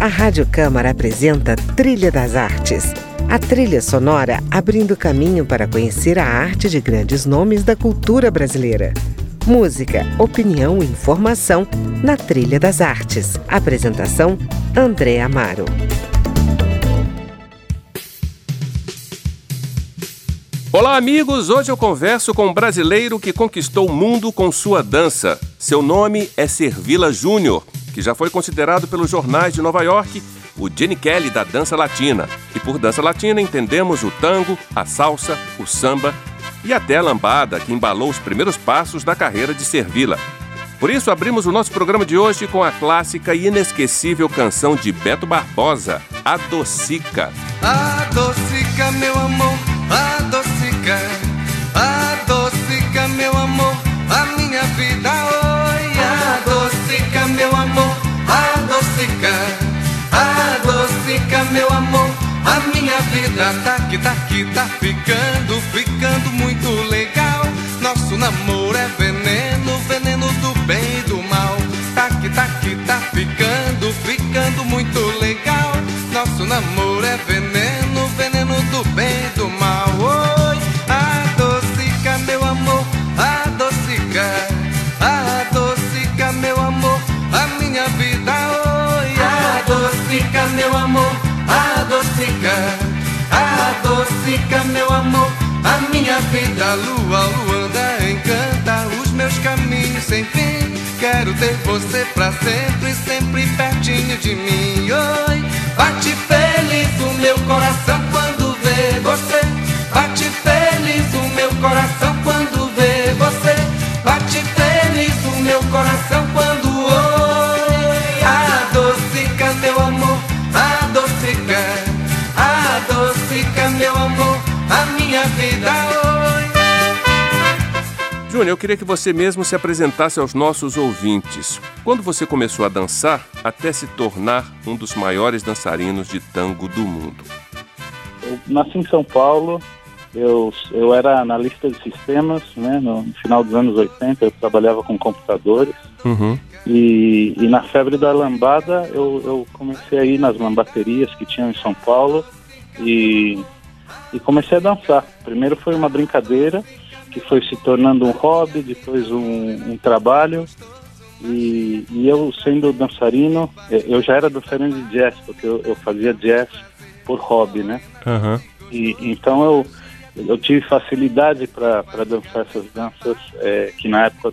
A Rádio Câmara apresenta Trilha das Artes. A trilha sonora abrindo caminho para conhecer a arte de grandes nomes da cultura brasileira. Música, opinião e informação na Trilha das Artes. Apresentação: André Amaro. Olá, amigos! Hoje eu converso com um brasileiro que conquistou o mundo com sua dança. Seu nome é Servila Júnior que já foi considerado pelos jornais de Nova York o Jenny Kelly da dança latina. E por dança latina entendemos o tango, a salsa, o samba e até a lambada, que embalou os primeiros passos da carreira de Servila. Por isso, abrimos o nosso programa de hoje com a clássica e inesquecível canção de Beto Barbosa, Adocica. Adocica, meu amor, adocica, aqui, adocica meu amor, a minha vida, lua, luanda, encanta os meus caminhos sem fim. Quero ter você pra sempre, sempre pertinho de mim. Oi, bate Júnior, eu queria que você mesmo se apresentasse aos nossos ouvintes. Quando você começou a dançar até se tornar um dos maiores dançarinos de tango do mundo? Eu nasci em São Paulo, eu, eu era analista de sistemas, né? No, final dos anos 80 eu trabalhava com computadores. Uhum. E, e, na febre da lambada eu, eu comecei a ir nas lambaterias que tinham em São Paulo e e comecei a dançar. Primeiro foi uma brincadeira que foi se tornando um hobby, depois um, um trabalho. E, e, eu sendo dançarino, é, eu já era dançarino de jazz, porque eu, eu fazia jazz por hobby, né? Uhum. E, então eu, eu tive facilidade para dançar essas danças é, que na época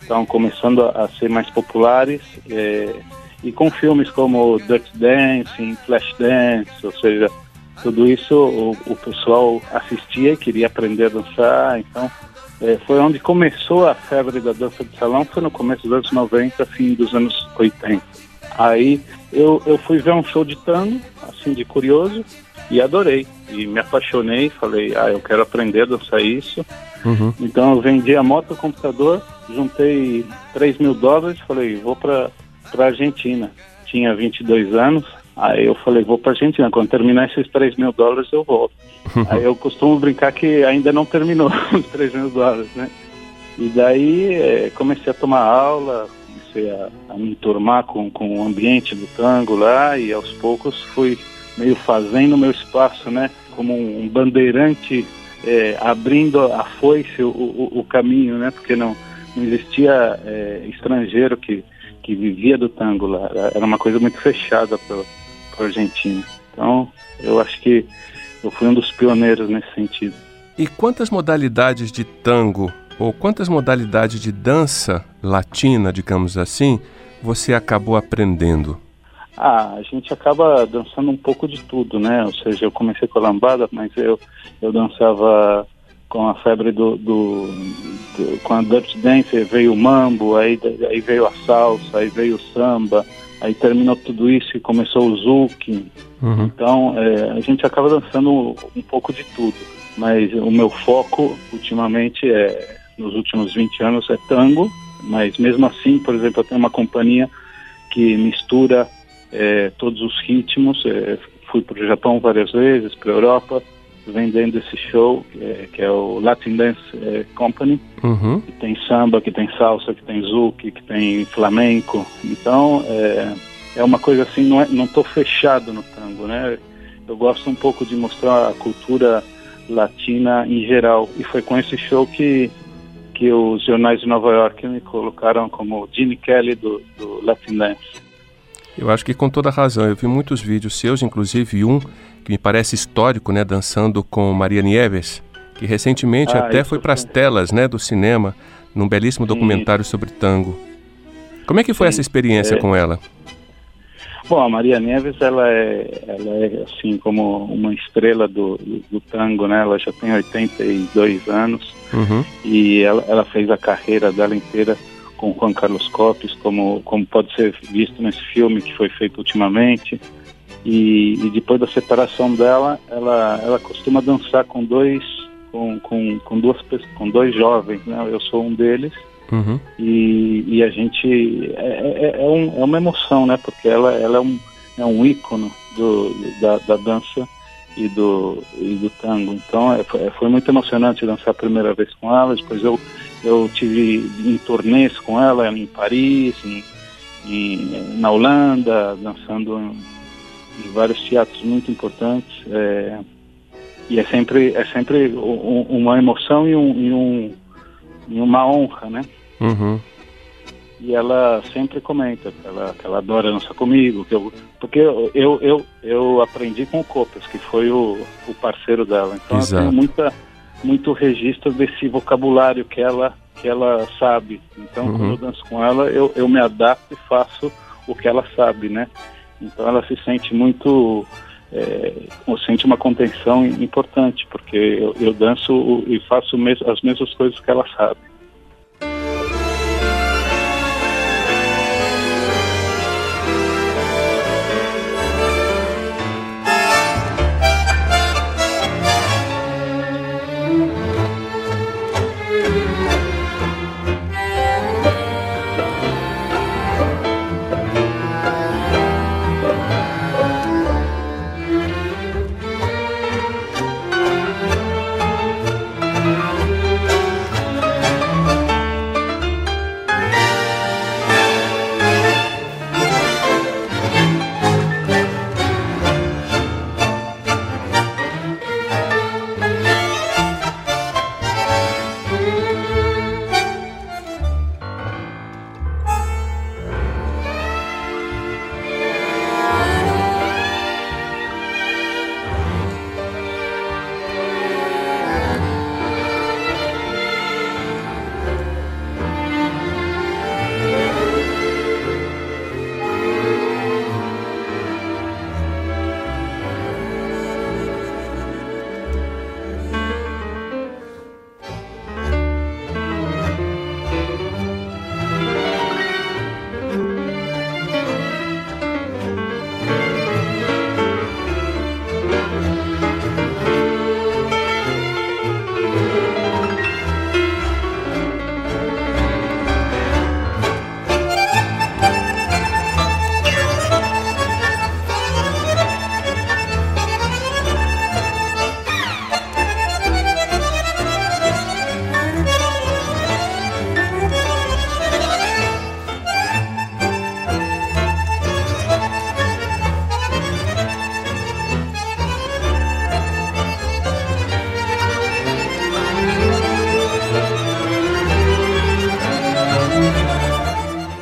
estavam começando a, a, ser mais populares. É, e com filmes como Dirty Dancing, Flash Dance, ou seja, tudo isso o, o pessoal assistia e queria aprender a dançar, então é, foi onde começou a febre da dança de salão, foi no começo dos anos 90, fim dos anos 80. Aí eu, eu fui ver um show de tango, assim, de curioso, e adorei. E me apaixonei, falei, ah, eu quero aprender a dançar isso. Uhum. Então eu vendi a moto, o computador, juntei 3 mil dólares, falei, vou para a Argentina. Tinha 22 anos, Aí eu falei, vou para Argentina, quando terminar esses 3 mil dólares eu volto. Aí eu costumo brincar que ainda não terminou os 3 mil dólares, né? E daí é, comecei a tomar aula, comecei a, a me enturmar com, com o ambiente do tango lá e aos poucos fui meio fazendo meu espaço, né? Como um, bandeirante é, abrindo a foice, o, o, o, caminho, né? Porque não, não existia é, estrangeiro que, que vivia do tango lá. Era uma coisa muito fechada para para a Argentina. Então, eu acho que eu fui um dos pioneiros nesse sentido. E quantas modalidades de tango ou quantas modalidades de dança latina, digamos assim, você acabou aprendendo? Ah, a gente acaba dançando um pouco de tudo, né? Ou seja, eu comecei com a lambada, mas eu, eu dançava com a febre do, do, do com a Dutch Dance, veio o mambo, aí, aí veio a salsa, aí veio o samba, Aí terminou tudo isso e começou o zouk. Uhum. Então é, a gente acaba dançando um pouco de tudo. Mas o meu foco ultimamente é, nos últimos 20 anos, é tango. Mas mesmo assim, por exemplo, eu tenho uma companhia que mistura é, todos os ritmos. É, fui para o Japão várias vezes, para a Europa, vendendo esse show, que é, que é o Latin Dance é, Company, uhum. que tem samba, que tem salsa, que tem zouk, que tem flamenco. Então, é, é uma coisa assim, não, é, não tô fechado no tango, né? Eu gosto um pouco de mostrar a cultura latina em geral. E foi com esse show que, que os jornais de Nova York me colocaram como Gene Kelly do, do Latin Dance. Eu acho que com toda razão. Eu vi muitos vídeos seus, inclusive um que me parece histórico, né, dançando com Maria Nieves, que recentemente ah, até foi para as telas, né, do cinema, num belíssimo Sim. documentário sobre tango. Como é que foi Sim. essa experiência é... com ela? Bom, a Maria Neves, ela é, ela é assim como uma estrela do, do, do tango, né? Ela já tem 82 anos uhum. e ela, ela, fez a carreira dela inteira com Juan Carlos Copes, como, como pode ser visto nesse filme que foi feito ultimamente. E, e depois da separação dela, ela, ela costuma dançar com dois, com, com, com duas com dois jovens, né? Eu sou um deles Uhum. E, e, a gente é, é, é, um, é, uma emoção, né? Porque ela, ela é, um, é um ícone do, da, da dança e do, e do tango. Então é, foi, foi, muito emocionante dançar a primeira vez com ela. Depois eu, eu tive em turnês com ela em Paris, em, em, na Holanda, dançando em, em, vários teatros muito importantes. É, e é sempre, é sempre um, uma emoção e, um, e, um, e uma honra, né? Uhum. E ela sempre comenta que ela, que ela adora dançar comigo, que eu, porque eu, eu, eu, eu aprendi com o Copas, que foi o, o parceiro dela. Então Exato. eu tenho muita, muito registro desse vocabulário que ela, que ela sabe. Então uhum. quando eu danço com ela, eu, eu me adapto e faço o que ela sabe, né? Então ela se sente muito é, sente uma contenção importante, porque eu, eu danço e faço as mesmas coisas que ela sabe.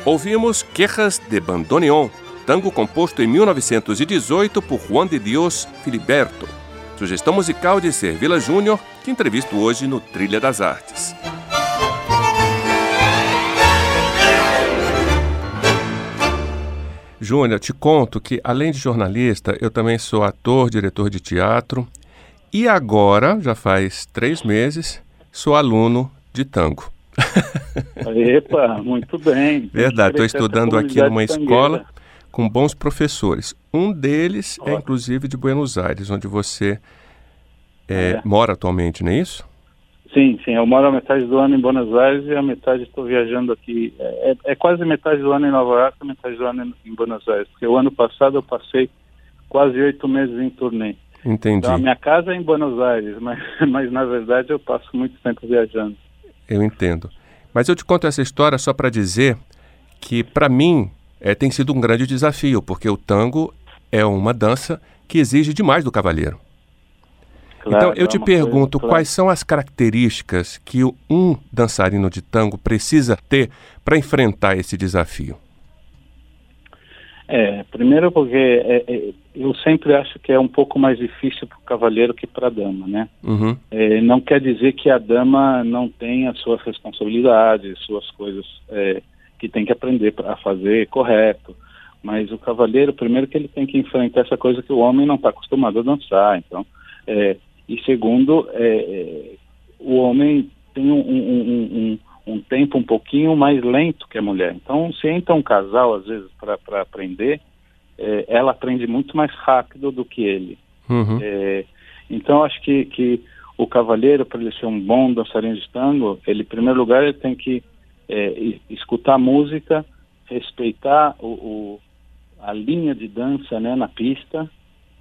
Ouvimos Quejas de Bandoneon, tango composto em 1918 por Juan de Dios Filiberto. Sugestão musical de Servila Júnior, que entrevisto hoje no Trilha das Artes. Júnior, te conto que, além de jornalista, eu também sou ator, diretor de teatro e agora, já faz três meses, sou aluno de tango. Epa, muito bem. Verdade, estou estudando aqui numa escola com bons professores. Um deles é inclusive de Buenos Aires, onde você é, é. mora atualmente, não é isso? Sim, sim. Eu moro a metade do ano em Buenos Aires e a metade estou viajando aqui. É, é, é quase metade do ano em Nova York e metade do ano em Buenos Aires. Porque o ano passado eu passei quase oito meses em turnê. Entendi. Então a minha casa é em Buenos Aires, mas, mas na verdade eu passo muito tempo viajando. Eu entendo. Mas eu te conto essa história só para dizer que, para mim, é, tem sido um grande desafio, porque o tango é uma dança que exige demais do cavalheiro. Claro, então, eu é te pergunto quais são as características que um dançarino de tango precisa ter para enfrentar esse desafio? É, primeiro porque é, é, eu sempre acho que é um pouco mais difícil para o cavaleiro que para a dama, né? Uhum. É, não quer dizer que a dama não tenha suas responsabilidades, suas coisas é, que tem que aprender a fazer correto, mas o cavaleiro, primeiro que ele tem que enfrentar essa coisa que o homem não está acostumado a dançar, então, é, e segundo, é, o homem tem um, um, um um tempo um pouquinho mais lento que a mulher. Então, se entra um casal, às vezes, para aprender, é, ela aprende muito mais rápido do que ele. Uhum. É, então, acho que, que o cavalheiro, para ele ser um bom dançarino de tango, ele, em primeiro lugar, ele tem que é, escutar música, respeitar o, o, a linha de dança né, na pista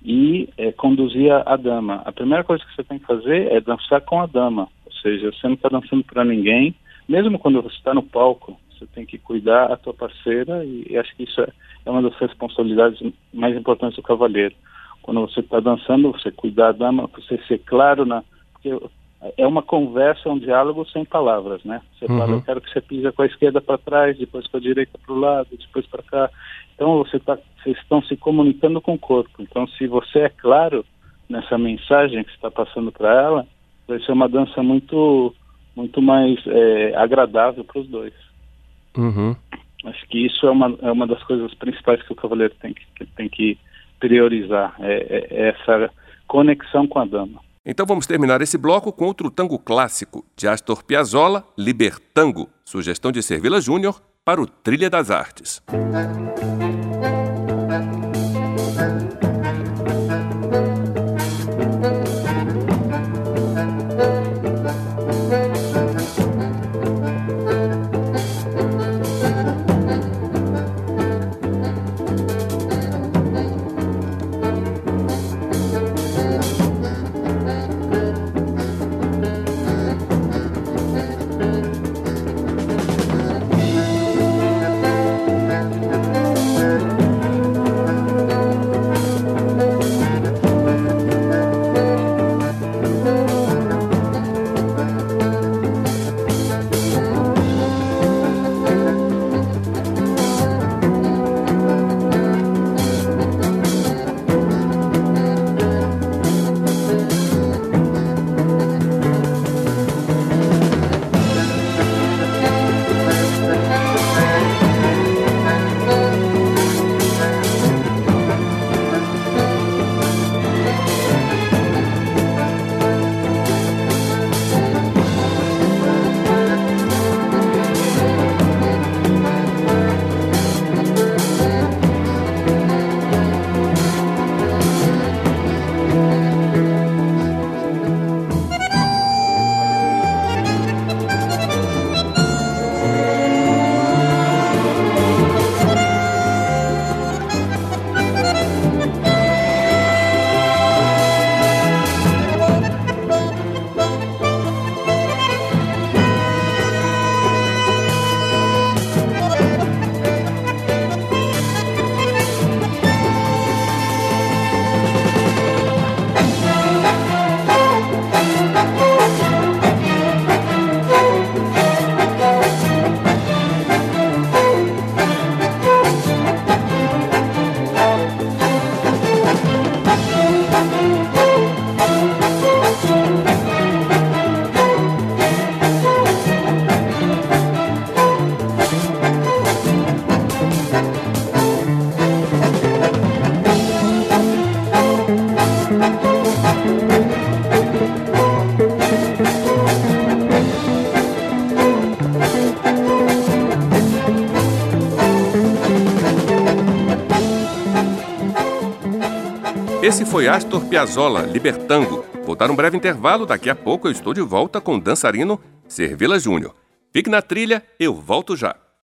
e é, conduzir a, a dama. A primeira coisa que você tem que fazer é dançar com a dama. Ou seja, você não está dançando para ninguém, mesmo quando você está no palco, você tem que cuidar a tua parceira e, e acho que isso é, é, uma das responsabilidades mais importantes do cavalheiro. Quando você está dançando, você cuidar da dama, você ser claro na... Porque é uma conversa, um diálogo sem palavras, né? Você uhum. fala, eu quero que você pisa com a esquerda para trás, depois com a direita para o lado, depois para cá. Então você tá, vocês estão se comunicando com o corpo. Então se você é claro nessa mensagem que você está passando para ela, vai ser uma dança muito muito mais é, agradável para os dois. Uhum. Acho que isso é uma, é uma das coisas principais que o cavaleiro tem que, tem que priorizar, é, é, é essa conexão com a dama. Então vamos terminar esse bloco com outro tango clássico de Astor Piazzolla, Libertango, sugestão de Servila Júnior para o Trilha das Artes. Esse foi Astor Piazzolla, Libertango. Vou dar um breve intervalo, daqui a pouco eu estou de volta com o dançarino Servila Júnior. Fique na trilha, eu volto já.